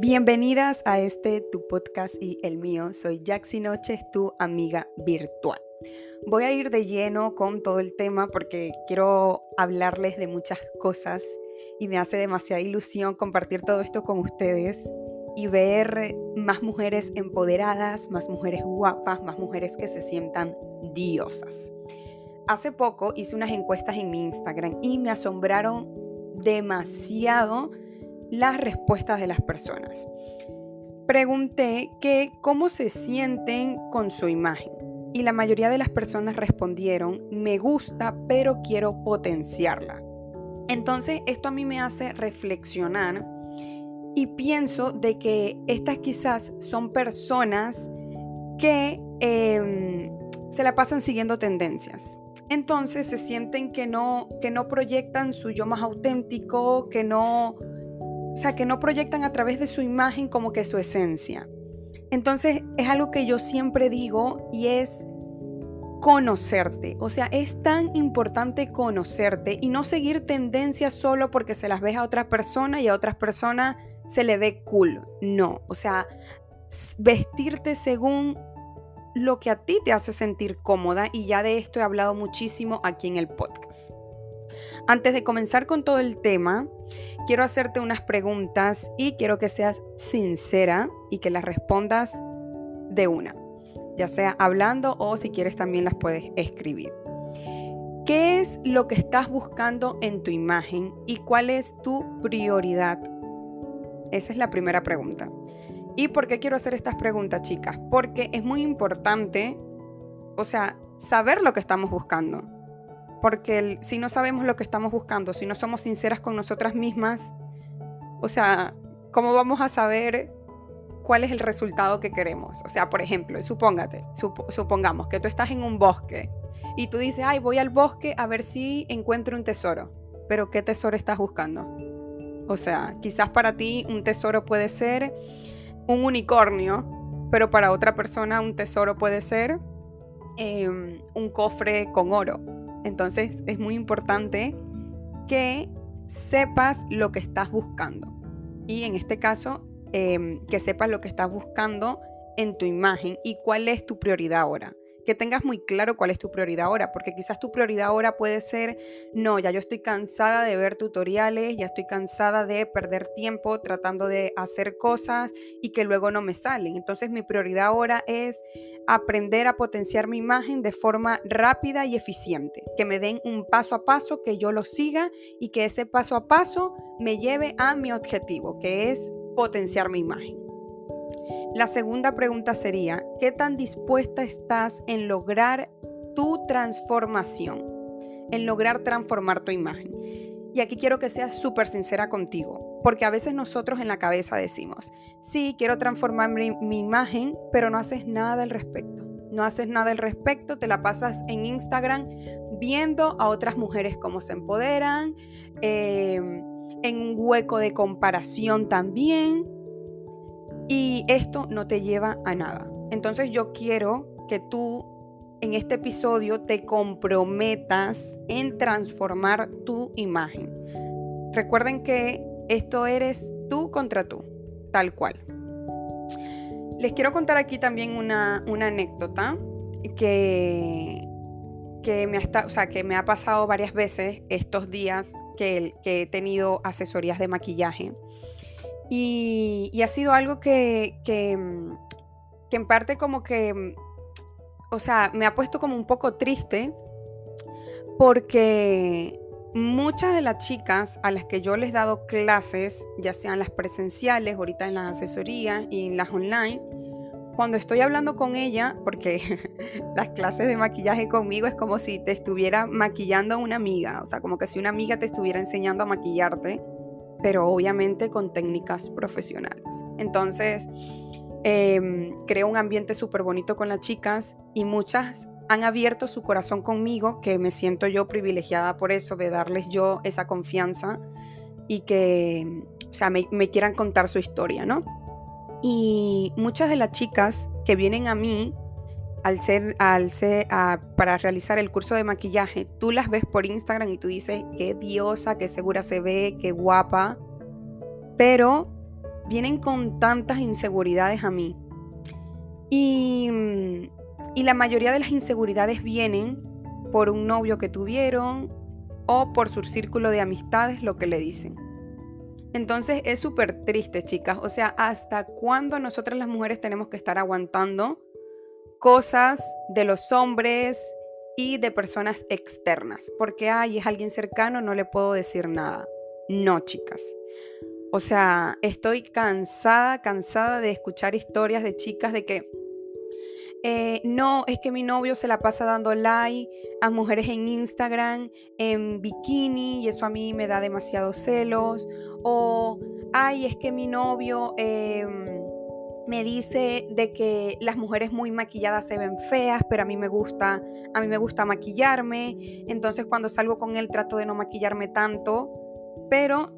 Bienvenidas a este tu podcast y el mío. Soy Jaxi Noches, tu amiga virtual. Voy a ir de lleno con todo el tema porque quiero hablarles de muchas cosas y me hace demasiada ilusión compartir todo esto con ustedes y ver más mujeres empoderadas, más mujeres guapas, más mujeres que se sientan diosas. Hace poco hice unas encuestas en mi Instagram y me asombraron demasiado las respuestas de las personas. Pregunté que cómo se sienten con su imagen y la mayoría de las personas respondieron, me gusta, pero quiero potenciarla. Entonces esto a mí me hace reflexionar y pienso de que estas quizás son personas que em, se la pasan siguiendo tendencias. Entonces se sienten que no, que no proyectan su yo más auténtico, que no sea, que no proyectan a través de su imagen como que su esencia. Entonces es algo que yo siempre digo y es conocerte. O sea, es tan importante conocerte y no seguir tendencias solo porque se las ves a otras personas y a otras personas se le ve cool. No, o sea, vestirte según lo que a ti te hace sentir cómoda y ya de esto he hablado muchísimo aquí en el podcast. Antes de comenzar con todo el tema, quiero hacerte unas preguntas y quiero que seas sincera y que las respondas de una, ya sea hablando o si quieres también las puedes escribir. ¿Qué es lo que estás buscando en tu imagen y cuál es tu prioridad? Esa es la primera pregunta. ¿Y por qué quiero hacer estas preguntas, chicas? Porque es muy importante, o sea, saber lo que estamos buscando. Porque si no sabemos lo que estamos buscando, si no somos sinceras con nosotras mismas, o sea, ¿cómo vamos a saber cuál es el resultado que queremos? O sea, por ejemplo, supóngate, supongamos que tú estás en un bosque y tú dices, ay, voy al bosque a ver si encuentro un tesoro. Pero ¿qué tesoro estás buscando? O sea, quizás para ti un tesoro puede ser un unicornio, pero para otra persona un tesoro puede ser em, un cofre con oro. Entonces es muy importante que sepas lo que estás buscando. Y en este caso, em, que sepas lo que estás buscando en tu imagen y cuál es tu prioridad ahora que tengas muy claro cuál es tu prioridad ahora, porque quizás tu prioridad ahora puede ser, no, ya yo estoy cansada de ver tutoriales, ya estoy cansada de perder tiempo tratando de hacer cosas y que luego no me salen. Entonces mi prioridad ahora es aprender a potenciar mi imagen de forma rápida y eficiente, que me den un paso a paso, que yo lo siga y que ese paso a paso me lleve a mi objetivo, que es potenciar mi imagen. La segunda pregunta sería, ¿qué tan dispuesta estás en lograr tu transformación? En lograr transformar tu imagen. Y aquí quiero que seas súper sincera contigo, porque a veces nosotros en la cabeza decimos, sí, quiero transformar mi, imagen, pero no haces nada al respecto. No haces nada al respecto, te la pasas en Instagram viendo a otras mujeres cómo se empoderan, em, en un hueco de comparación también, y esto no te lleva a nada. Entonces yo quiero que tú en este episodio te comprometas en transformar tu imagen. Recuerden que esto eres tú contra tú, tal cual. Les quiero contar aquí también una, anécdota que, que, me ha, que me ha pasado varias veces estos días que he tenido asesorías de maquillaje. Y, ha sido algo que, mm, que, en parte como que, mm, o sea, me ha puesto como un poco triste porque muchas de las chicas a las que yo les he dado clases, ya sean las presenciales, ahorita en las asesorías y en las online, cuando estoy hablando con ella, porque las clases de maquillaje conmigo es como si te estuviera maquillando una amiga, o sea, como que si una amiga te estuviera enseñando a maquillarte pero obviamente con técnicas profesionales. Entonces, eh, creo un ambiente súper bonito con las chicas y muchas han abierto su corazón conmigo, que me siento yo privilegiada por eso, de darles yo esa confianza y que, o sea, me, me quieran contar su historia, ¿no? Y muchas de las chicas que vienen a mí al ser, al ser, para realizar el curso de maquillaje, tú las ves por Instagram y tú dices, qué diosa, qué segura se ve, qué guapa, pero vienen con tantas inseguridades a mí. Y, y la mayoría de las inseguridades vienen por un novio que tuvieron o por su círculo de amistades, lo que le dicen. Entonces es súper triste, chicas. O sea, ¿hasta cuándo nosotras las mujeres tenemos que estar aguantando cosas de los hombres y de personas externas? Porque, ay, es alguien cercano, no le puedo decir nada. No, chicas. O sea, estoy cansada, cansada de escuchar historias de chicas de que eh, no, es que mi novio se la pasa dando like a mujeres en Instagram en bikini y eso a mí me da demasiados celos. O, ay, es que mi novio em, me dice de que las mujeres muy maquilladas se ven feas, pero a mí me gusta, a mí me gusta maquillarme. Entonces cuando salgo con él trato de no maquillarme tanto, pero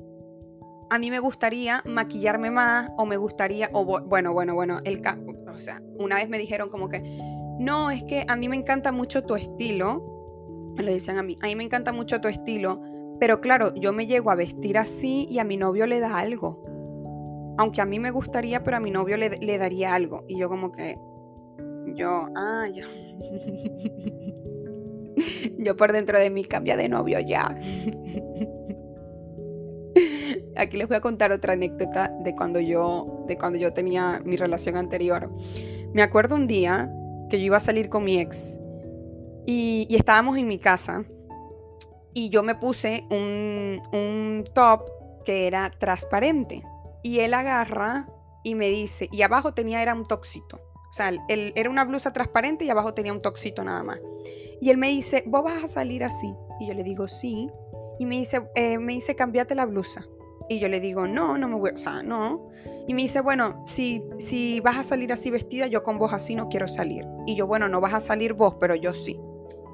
a mí me gustaría maquillarme más o me gustaría, o bueno, bueno, bueno, el, o sea, una vez me dijeron como que, no, es que a mí me encanta mucho tu estilo, me lo decían a mí, a mí me encanta mucho tu estilo, pero claro, yo me llego a vestir así y a mi novio le da algo. Aunque a mí me gustaría, pero a mi novio le, le daría algo. Y yo como que, yo, ah, ya. yo por dentro de mí cambia de novio ya. Aquí les voy a contar otra anécdota de cuando yo, de cuando yo tenía mi relación anterior. Me acuerdo un día que yo iba a salir con mi ex y, estábamos en mi casa y yo me puse un, un top que era transparente y él agarra y me dice, y abajo tenía, era un toxito. O sea, él, era una blusa transparente y abajo tenía un toxito nada más. Y él me dice, ¿vos vas a salir así? Y yo le digo, sí. Y me dice, eh, me dice, cambiate la blusa. Y yo le digo, no, no me voy, o sea, no. Y me dice, bueno, si, si vas a salir así vestida, yo con vos así no quiero salir. Y yo, bueno, no vas a salir vos, pero yo sí.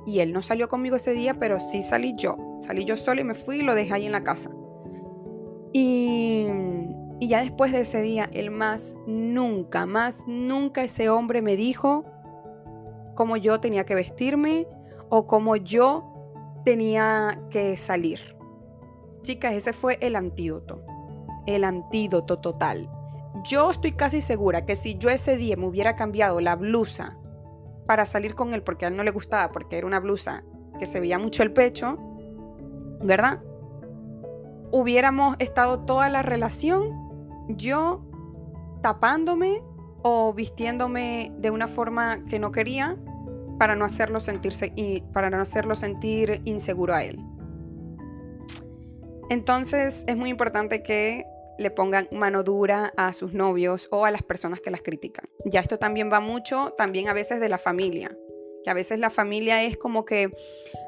Y él no salió conmigo ese día, pero sí salí yo. Salí yo sola y me fui y lo dejé ahí en la casa. Y, y ya después de ese día, él más nunca, más nunca ese hombre me dijo cómo yo tenía que vestirme o cómo yo tenía que salir. Chicas, ese fue el antídoto. El antídoto total. Yo estoy casi segura que si yo ese día me hubiera cambiado la blusa para salir con él, porque a él no le gustaba, porque era una blusa que se veía mucho el pecho, ¿verdad? Hubiéramos estado toda la relación yo tapándome o vistiéndome de una forma que no quería para no hacerlo sentirse y para no hacerlo sentir inseguro a él. Entonces es muy importante que le pongan mano dura a sus novios o a las personas que las critican. Ya esto también va mucho, también a veces de la familia, que a veces la familia es como que,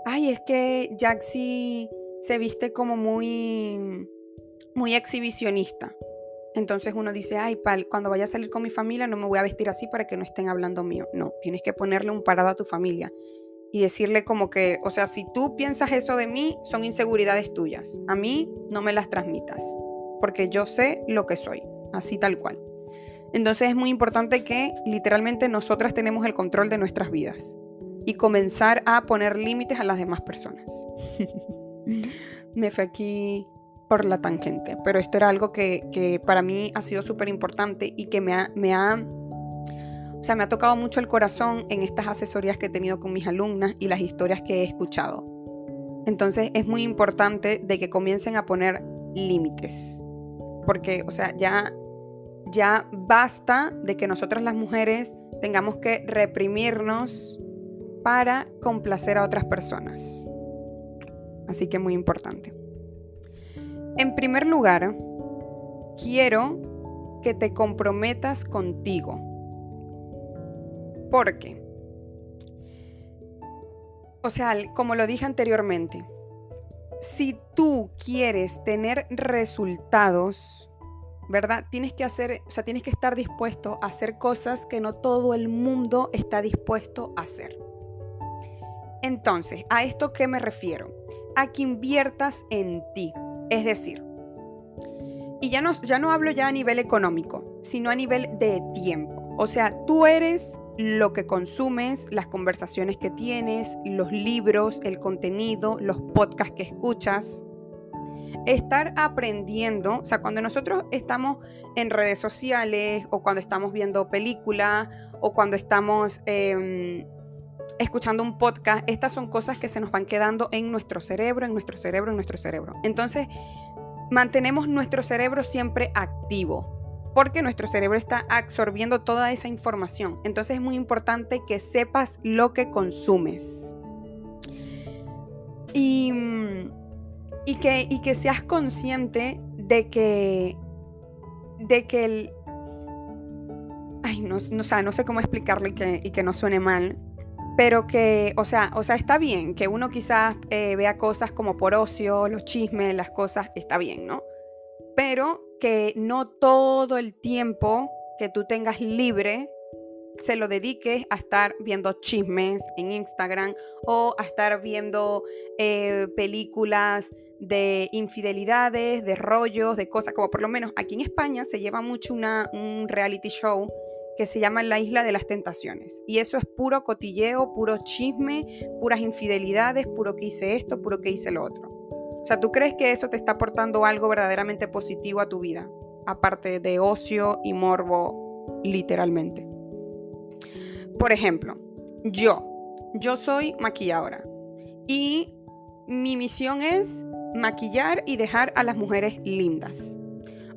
ay, es que Jaxi se viste como muy, muy exhibicionista. Entonces uno dice, ay, pal, cuando vaya a salir con mi familia no me voy a vestir así para que no estén hablando mío. No, tienes que ponerle un parado a tu familia y decirle como que, o sea, si tú piensas eso de mí, son inseguridades tuyas. A mí no me las transmitas, porque yo sé lo que soy, así tal cual. Entonces es muy importante que literalmente nosotras tenemos el control de nuestras vidas y comenzar a poner límites a las demás personas. me fue aquí por la tangente, pero esto era algo que, que para mí ha sido súper importante y que me ha, me ha o sea, me ha tocado mucho el corazón en estas asesorías que he tenido con mis alumnas y las historias que he escuchado. Entonces es muy importante de que comiencen a poner límites. Porque, o sea, ya, ya basta de que nosotras las mujeres tengamos que reprimirnos para complacer a otras personas. Así que muy importante. En primer lugar, quiero que te comprometas contigo porque, o sea, como lo dije anteriormente, si tú quieres tener resultados, ¿verdad? Tienes que hacer, o sea, tienes que estar dispuesto a hacer cosas que no todo el mundo está dispuesto a hacer. Entonces, ¿a esto qué me refiero? A que inviertas en ti. Es decir, y ya no, ya no hablo ya a nivel económico, sino a nivel de tiempo. O sea, tú eres lo que consumes, las conversaciones que tienes, los libros, el contenido, los podcasts que escuchas. estar aprendiendo, o sea, cuando nosotros estamos en redes sociales o cuando estamos viendo películas o cuando estamos em, escuchando un podcast, estas son cosas que se nos van quedando en nuestro cerebro, en nuestro cerebro, en nuestro cerebro. Entonces, mantenemos nuestro cerebro siempre activo porque nuestro cerebro está absorbiendo toda esa información. Entonces es muy importante que sepas lo que consumes. Y, y, que, y que seas consciente de que, de que el... Ay, no, no, no sé cómo explicarlo y que, y que no suene mal, pero que, o sea, o sea, está bien que uno quizás eh, vea cosas como por ocio, los chismes, las cosas, está bien, ¿no? Pero que no todo el tiempo que tú tengas libre se lo dediques a estar viendo chismes en Instagram o a estar viendo eh, películas de infidelidades, de rollos, de cosas, como por lo menos aquí en España se lleva mucho una, un reality show que se llama La Isla de las Tentaciones. Y eso es puro cotilleo, puro chisme, puras infidelidades, puro que hice esto, puro que hice lo otro. O sea, ¿tú crees que eso te está aportando algo verdaderamente positivo a tu vida? Aparte de ocio y morbo, literalmente. Por ejemplo, yo, yo soy maquilladora y mi misión es maquillar y dejar a las mujeres lindas.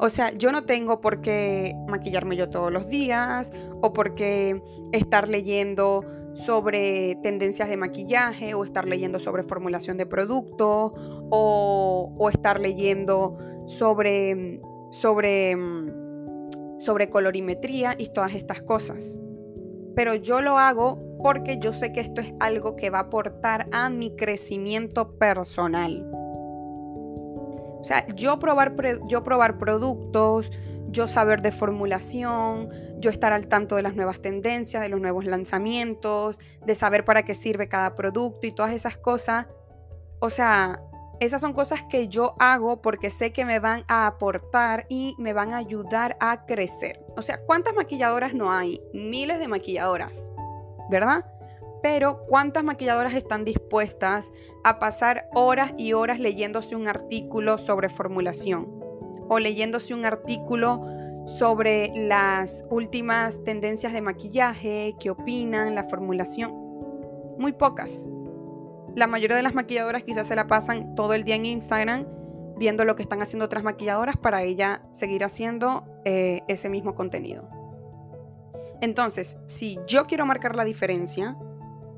O sea, yo no tengo por qué maquillarme yo todos los días o por qué estar leyendo sobre tendencias de maquillaje o estar leyendo sobre formulación de productos o, estar leyendo sobre, sobre, sobre colorimetría y todas estas cosas pero yo lo hago porque yo sé que esto es algo que va a aportar a mi crecimiento personal. O sea, yo probar, yo probar productos, yo saber de formulación, yo estar al tanto de las nuevas tendencias, de los nuevos lanzamientos, de saber para qué sirve cada producto y todas esas cosas. O sea, esas son cosas que yo hago porque sé que me van a aportar y me van a ayudar a crecer. O sea, ¿cuántas maquilladoras no hay? Miles de maquilladoras, ¿verdad? Pero ¿cuántas maquilladoras están dispuestas a pasar horas y horas leyéndose un artículo sobre formulación? O leyéndose un artículo sobre las últimas tendencias de maquillaje, qué opinan, la formulación. Muy pocas la mayoría de las maquilladoras quizás se la pasan todo el día en Instagram viendo lo que están haciendo otras maquilladoras para ella seguir haciendo eh, ese mismo contenido. Entonces, si yo quiero marcar la diferencia,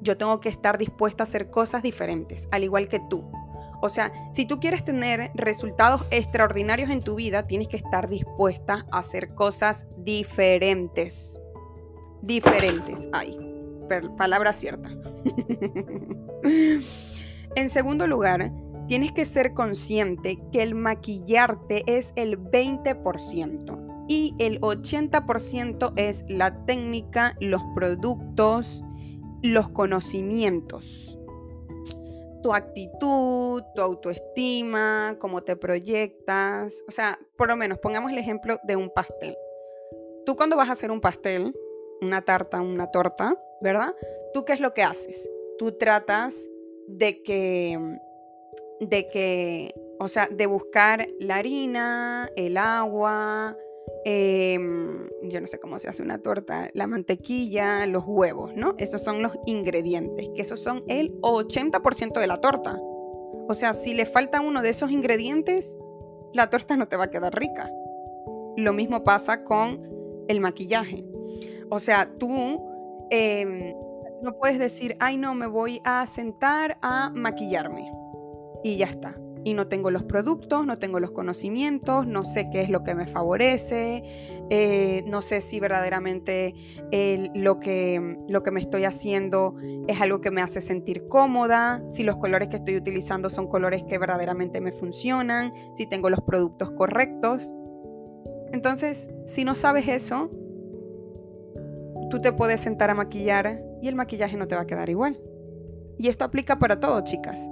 yo tengo que estar dispuesta a hacer cosas diferentes, al igual que tú. O sea, si tú quieres tener resultados extraordinarios en tu vida, tienes que estar dispuesta a hacer cosas diferentes. Diferentes. Ay, palabra cierta. en segundo lugar, tienes que ser consciente que el maquillarte es el 20% y el 80% es la técnica, los productos, los conocimientos. Tu actitud, tu autoestima, cómo te proyectas. O sea, por lo menos pongamos el ejemplo de un pastel. Tú cuando vas a hacer un pastel, una tarta, una torta, ¿verdad? ¿Tú qué es lo que haces? tú tratas de que, de que, o sea, de buscar la harina, el agua, em, yo no sé cómo se hace una torta, la mantequilla, los huevos, ¿no? Esos son los ingredientes, que esos son el 80% de la torta. O sea, si le falta uno de esos ingredientes, la torta no te va a quedar rica. Lo mismo pasa con el maquillaje. O sea, tú em, no puedes decir, ay no, me voy a sentar a maquillarme. Y ya está. Y no tengo los productos, no tengo los conocimientos, no sé qué es lo que me favorece, eh, no sé si verdaderamente lo, que, lo que me estoy haciendo es algo que me hace sentir cómoda, si los colores que estoy utilizando son colores que verdaderamente me funcionan, si tengo los productos correctos. Entonces, si no sabes eso, tú te puedes sentar a maquillar y el maquillaje no te va a quedar igual. Y esto aplica para todo, chicas.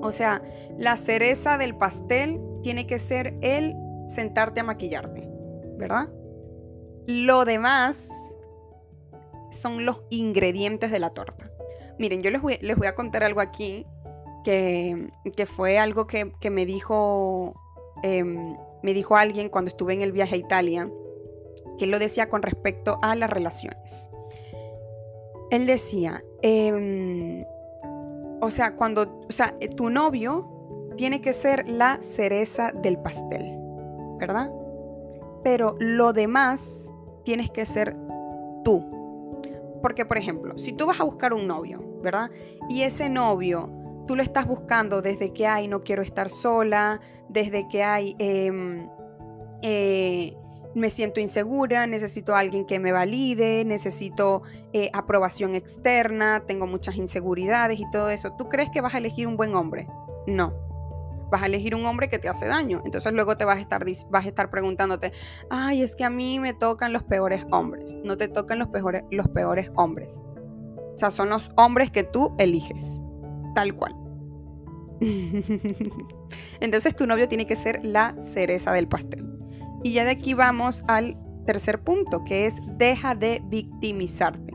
O sea, la cereza del pastel tiene que ser el sentarte a maquillarte, ¿verdad? Lo demás son los ingredientes de la torta. Miren, yo les voy, les voy a contar algo aquí que, fue algo que, me dijo, em, me dijo alguien cuando estuve en el viaje a Italia, que lo decía con respecto a las relaciones. Él decía, em, o sea, cuando, o sea, tu novio tiene que ser la cereza del pastel, ¿verdad? Pero lo demás tienes que ser tú. Porque, por ejemplo, si tú vas a buscar un novio, ¿verdad? Y ese novio, tú lo estás buscando desde que hay, no quiero estar sola, desde que hay, em, eh, me siento insegura, necesito a alguien que me valide, necesito eh, aprobación externa, tengo muchas inseguridades y todo eso. ¿Tú crees que vas a elegir un buen hombre? No vas a elegir un hombre que te hace daño. Entonces luego te vas a estar, vas a estar preguntándote, ay, es que a mí me tocan los peores hombres. No te tocan los peores, los peores hombres. O sea, son los hombres que tú eliges. Tal cual. Entonces tu novio tiene que ser la cereza del pastel. Y ya de aquí vamos al tercer punto, que es deja de victimizarte.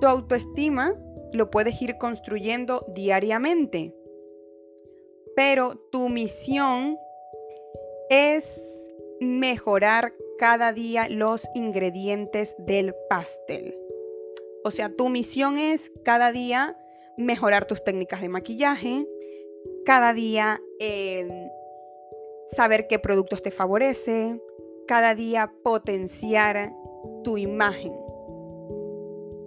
Tu autoestima lo puedes ir construyendo diariamente pero tu misión es mejorar cada día los ingredientes del pastel. O sea, tu misión es cada día mejorar tus técnicas de maquillaje, cada día em, saber qué productos te favorece, cada día potenciar tu imagen.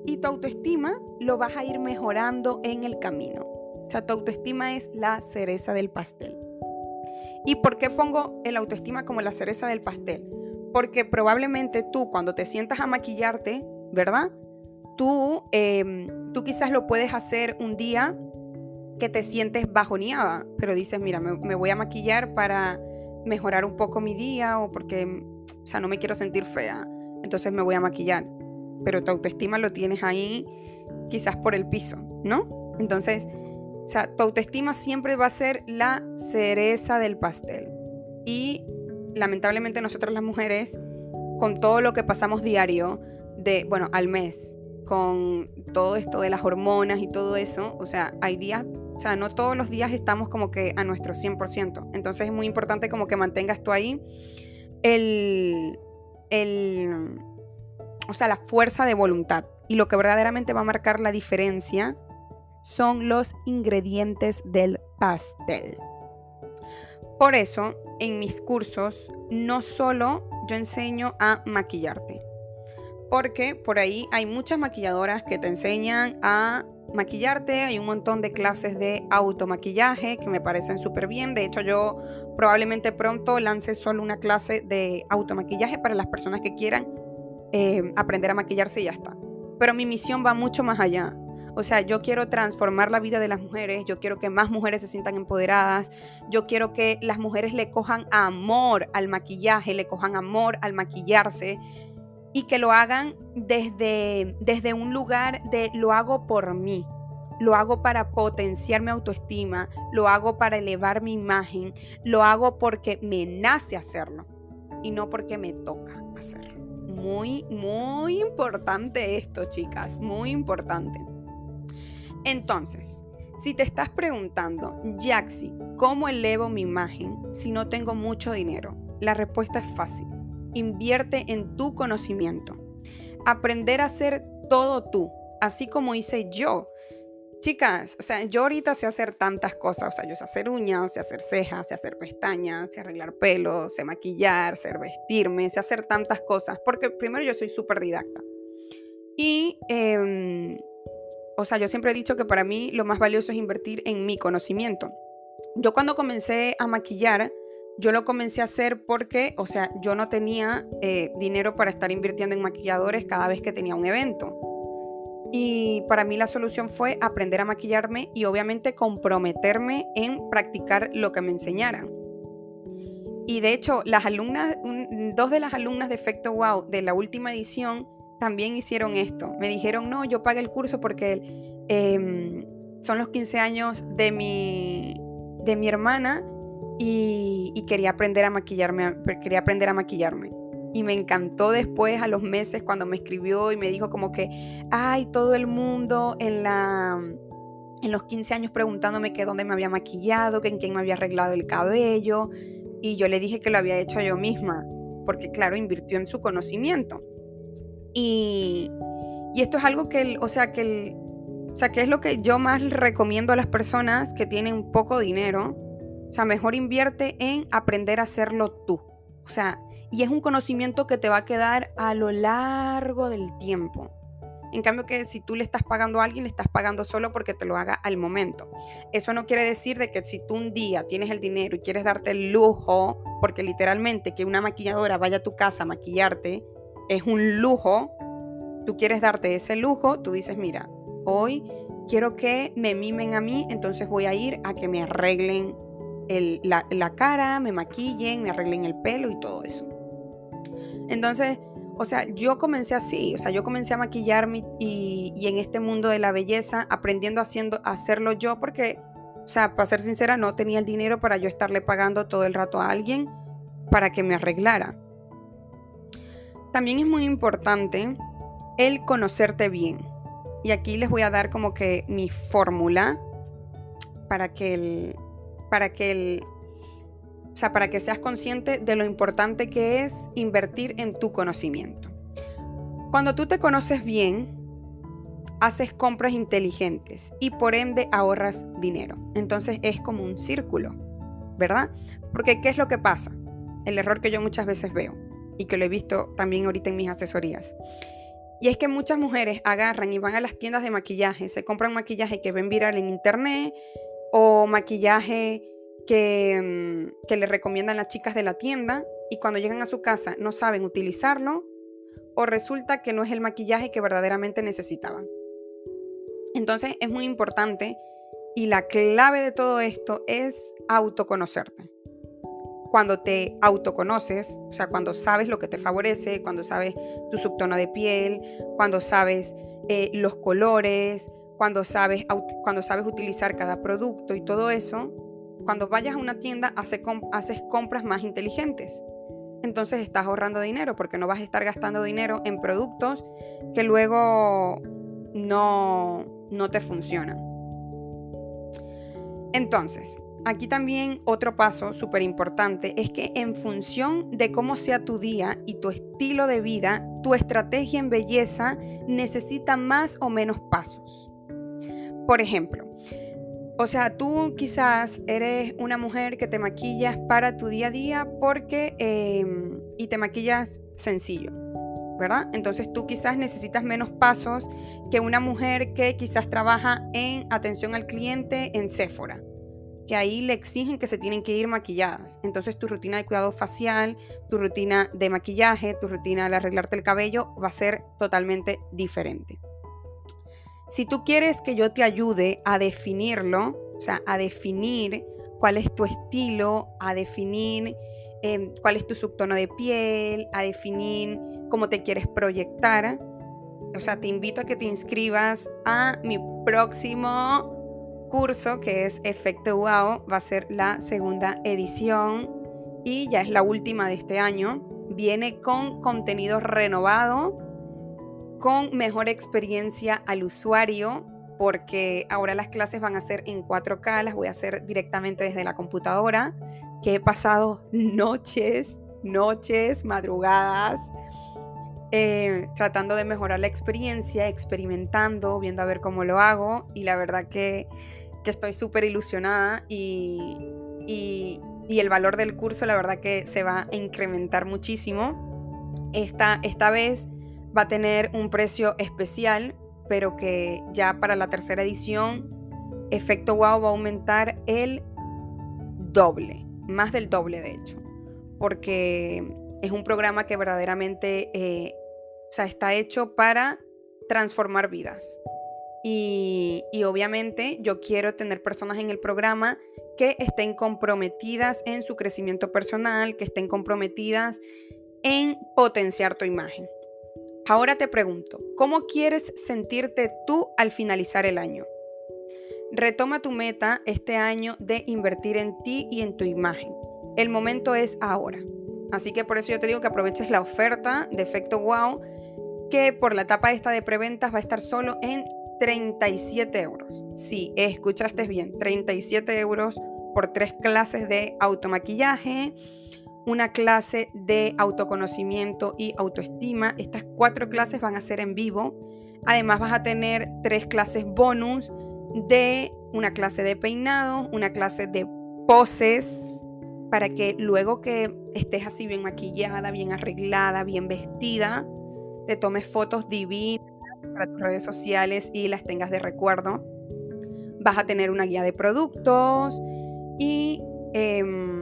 Y tu autoestima lo vas a ir mejorando en el camino. O sea, tu autoestima es la cereza del pastel. ¿Y por qué pongo el autoestima como la cereza del pastel? Porque probablemente tú cuando te sientas a maquillarte, ¿verdad? Tú, em, tú quizás lo puedes hacer un día que te sientes bajoneada, pero dices, mira, me, voy a maquillar para mejorar un poco mi día o porque, o sea, no me quiero sentir fea, entonces me voy a maquillar. Pero tu autoestima lo tienes ahí quizás por el piso, ¿no? Entonces, o sea, tu autoestima siempre va a ser la cereza del pastel. Y lamentablemente nosotras las mujeres, con todo lo que pasamos diario, de, bueno, al mes, con todo esto de las hormonas y todo eso, o sea, hay días, o sea, no todos los días estamos como que a nuestro 100%. Entonces es muy importante como que mantengas tú ahí el, el, o sea, la fuerza de voluntad. Y lo que verdaderamente va a marcar la diferencia son los ingredientes del pastel. Por eso, en mis cursos, no solo yo enseño a maquillarte, porque por ahí hay muchas maquilladoras que te enseñan a maquillarte, hay un montón de clases de automaquillaje que me parecen súper bien, de hecho yo probablemente pronto lance solo una clase de automaquillaje para las personas que quieran eh, aprender a maquillarse y ya está. Pero mi misión va mucho más allá. O sea, yo quiero transformar la vida de las mujeres, yo quiero que más mujeres se sientan empoderadas, yo quiero que las mujeres le cojan amor al maquillaje, le cojan amor al maquillarse y que lo hagan desde, desde un lugar de lo hago por mí, lo hago para potenciar mi autoestima, lo hago para elevar mi imagen, lo hago porque me nace hacerlo y no porque me toca hacerlo. Muy, muy importante esto, chicas, muy importante. Entonces, si te estás preguntando, Jaxi, ¿cómo elevo mi imagen si no tengo mucho dinero? La respuesta es fácil. Invierte en tu conocimiento. Aprender a hacer todo tú, así como hice yo. Chicas, o sea, yo ahorita sé hacer tantas cosas, o sea, yo sé hacer uñas, sé hacer cejas, sé hacer pestañas, sé arreglar pelo, sé maquillar, sé vestirme, sé hacer tantas cosas, porque primero yo soy súper didacta. Y em, o sea, yo siempre he dicho que para mí lo más valioso es invertir en mi conocimiento. Yo cuando comencé a maquillar, yo lo comencé a hacer porque, o sea, yo no tenía eh, dinero para estar invirtiendo en maquilladores cada vez que tenía un evento. Y para mí la solución fue aprender a maquillarme y obviamente comprometerme en practicar lo que me enseñaran. Y de hecho, las alumnas, dos de las alumnas de Efecto Wow de la última edición también hicieron esto. Me dijeron, no, yo pagué el curso porque em, son los 15 años de mi, de mi hermana y, quería aprender a maquillarme, quería aprender a maquillarme. Y me encantó después, a los meses, cuando me escribió y me dijo como que, ay, todo el mundo en la, en los 15 años preguntándome que dónde me había maquillado, que en quién me había arreglado el cabello. Y yo le dije que lo había hecho yo misma, porque claro, invirtió en su conocimiento. Y, y esto es algo que, o sea, que el, o sea, que es lo que yo más recomiendo a las personas que tienen poco dinero. O sea, mejor invierte en aprender a hacerlo tú. O sea, y es un conocimiento que te va a quedar a lo largo del tiempo. En cambio que si tú le estás pagando a alguien, le estás pagando solo porque te lo haga al momento. Eso no quiere decir de que si tú un día tienes el dinero y quieres darte el lujo, porque literalmente que una maquilladora vaya a tu casa a maquillarte es un lujo, tú quieres darte ese lujo, tú dices, mira, hoy quiero que me mimen a mí, entonces voy a ir a que me arreglen la, cara, me maquillen, me arreglen el pelo y todo eso. Entonces, o sea, yo comencé así, o sea, yo comencé a maquillarme y, en este mundo de la belleza, aprendiendo a hacerlo yo, porque, o sea, para ser sincera, no tenía el dinero para yo estarle pagando todo el rato a alguien para que me arreglara. También es muy importante el conocerte bien. Y aquí les voy a dar como que mi fórmula para que el, para que el, o sea, para que seas consciente de lo importante que es invertir en tu conocimiento. Cuando tú te conoces bien, haces compras inteligentes y por ende ahorras dinero. Entonces es como un círculo, ¿verdad? Porque ¿qué es lo que pasa? El error que yo muchas veces veo y que lo he visto también ahorita en mis asesorías. Y es que muchas mujeres agarran y van a las tiendas de maquillaje, se compran maquillaje que ven viral en internet o maquillaje que, mm, que le recomiendan las chicas de la tienda y cuando llegan a su casa no saben utilizarlo o resulta que no es el maquillaje que verdaderamente necesitaban. Entonces es muy importante y la clave de todo esto es autoconocerte. Cuando te autoconoces, o sea, cuando sabes lo que te favorece, cuando sabes tu subtono de piel, cuando sabes eh, los colores, cuando sabes, cuando sabes utilizar cada producto y todo eso, cuando vayas a una tienda haces compras más inteligentes. Entonces estás ahorrando dinero porque no vas a estar gastando dinero en productos que luego no, no te funcionan. Entonces, aquí también otro paso súper importante es que en función de cómo sea tu día y tu estilo de vida, tu estrategia en belleza necesita más o menos pasos. Por ejemplo, o sea, tú quizás eres una mujer que te maquillas para tu día a día porque em, y te maquillas sencillo, ¿verdad? Entonces tú quizás necesitas menos pasos que una mujer que quizás trabaja en atención al cliente en Sephora, que ahí le exigen que se tienen que ir maquilladas. Entonces tu rutina de cuidado facial, tu rutina de maquillaje, tu rutina de arreglarte el cabello va a ser totalmente diferente. Si tú quieres que yo te ayude a definirlo, o sea, a definir cuál es tu estilo, a definir em, cuál es tu subtono de piel, a definir cómo te quieres proyectar, o sea, te invito a que te inscribas a mi próximo curso que es Efecto Wow. Va a ser la segunda edición y ya es la última de este año. Viene con contenido renovado con mejor experiencia al usuario, porque ahora las clases van a ser en 4K, las voy a hacer directamente desde la computadora, que he pasado noches, noches, madrugadas, eh, tratando de mejorar la experiencia, experimentando, viendo a ver cómo lo hago, y la verdad que, estoy súper ilusionada y, y, y, el valor del curso, la verdad que se va a incrementar muchísimo. Esta, esta vez va a tener un precio especial, pero que ya para la tercera edición, Efecto Wow va a aumentar el doble, más del doble de hecho, porque es un programa que verdaderamente eh, o sea, está hecho para transformar vidas. Y, y, obviamente yo quiero tener personas en el programa que estén comprometidas en su crecimiento personal, que estén comprometidas en potenciar tu imagen. Ahora te pregunto, ¿cómo quieres sentirte tú al finalizar el año? Retoma tu meta este año de invertir en ti y en tu imagen. El momento es ahora. Así que por eso yo te digo que aproveches la oferta de efecto wow, que por la etapa esta de preventas va a estar solo en 37 euros. Sí, escuchaste bien, 37 euros por tres clases de automaquillaje, una clase de autoconocimiento y autoestima. Estas cuatro clases van a ser en vivo. Además vas a tener tres clases bonus de una clase de peinado, una clase de poses, para que luego que estés así bien maquillada, bien arreglada, bien vestida, te tomes fotos divinas para tus redes sociales y las tengas de recuerdo. Vas a tener una guía de productos y, em,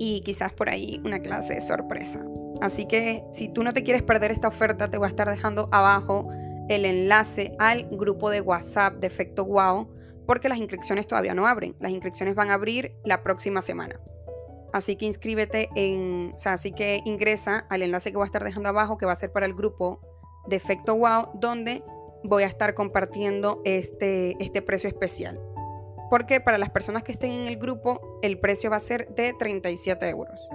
y quizás por ahí una clase de sorpresa. Así que si tú no te quieres perder esta oferta, te voy a estar dejando abajo el enlace al grupo de WhatsApp de Efecto Wow, porque las inscripciones todavía no abren. Las inscripciones van a abrir la próxima semana. Así que inscríbete en, o sea, así que ingresa al enlace que voy a estar dejando abajo, que va a ser para el grupo de Efecto Wow, donde voy a estar compartiendo este, este precio especial. Porque para las personas que estén en el grupo, el precio va a ser de 37 euros.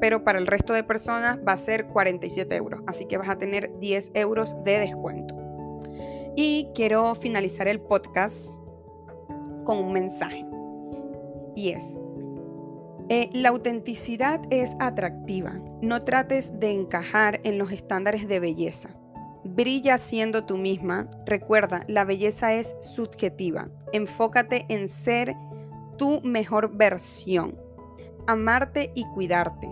Pero para el resto de personas va a ser 47 euros. Así que vas a tener 10 euros de descuento. Y quiero finalizar el podcast con un mensaje. Y es, eh, la autenticidad es atractiva. No trates de encajar en los estándares de belleza. Brilla siendo tú misma. Recuerda, la belleza es subjetiva. Enfócate en ser tu mejor versión. Amarte y cuidarte.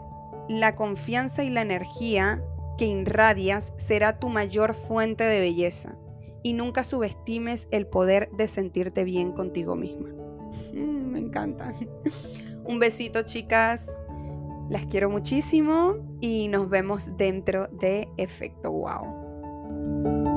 La confianza y la energía que irradias será tu mayor fuente de belleza. Y nunca subestimes el poder de sentirte bien contigo misma. Mm, me encanta. Un besito, chicas. Las quiero muchísimo y nos vemos dentro de Efecto Wow. you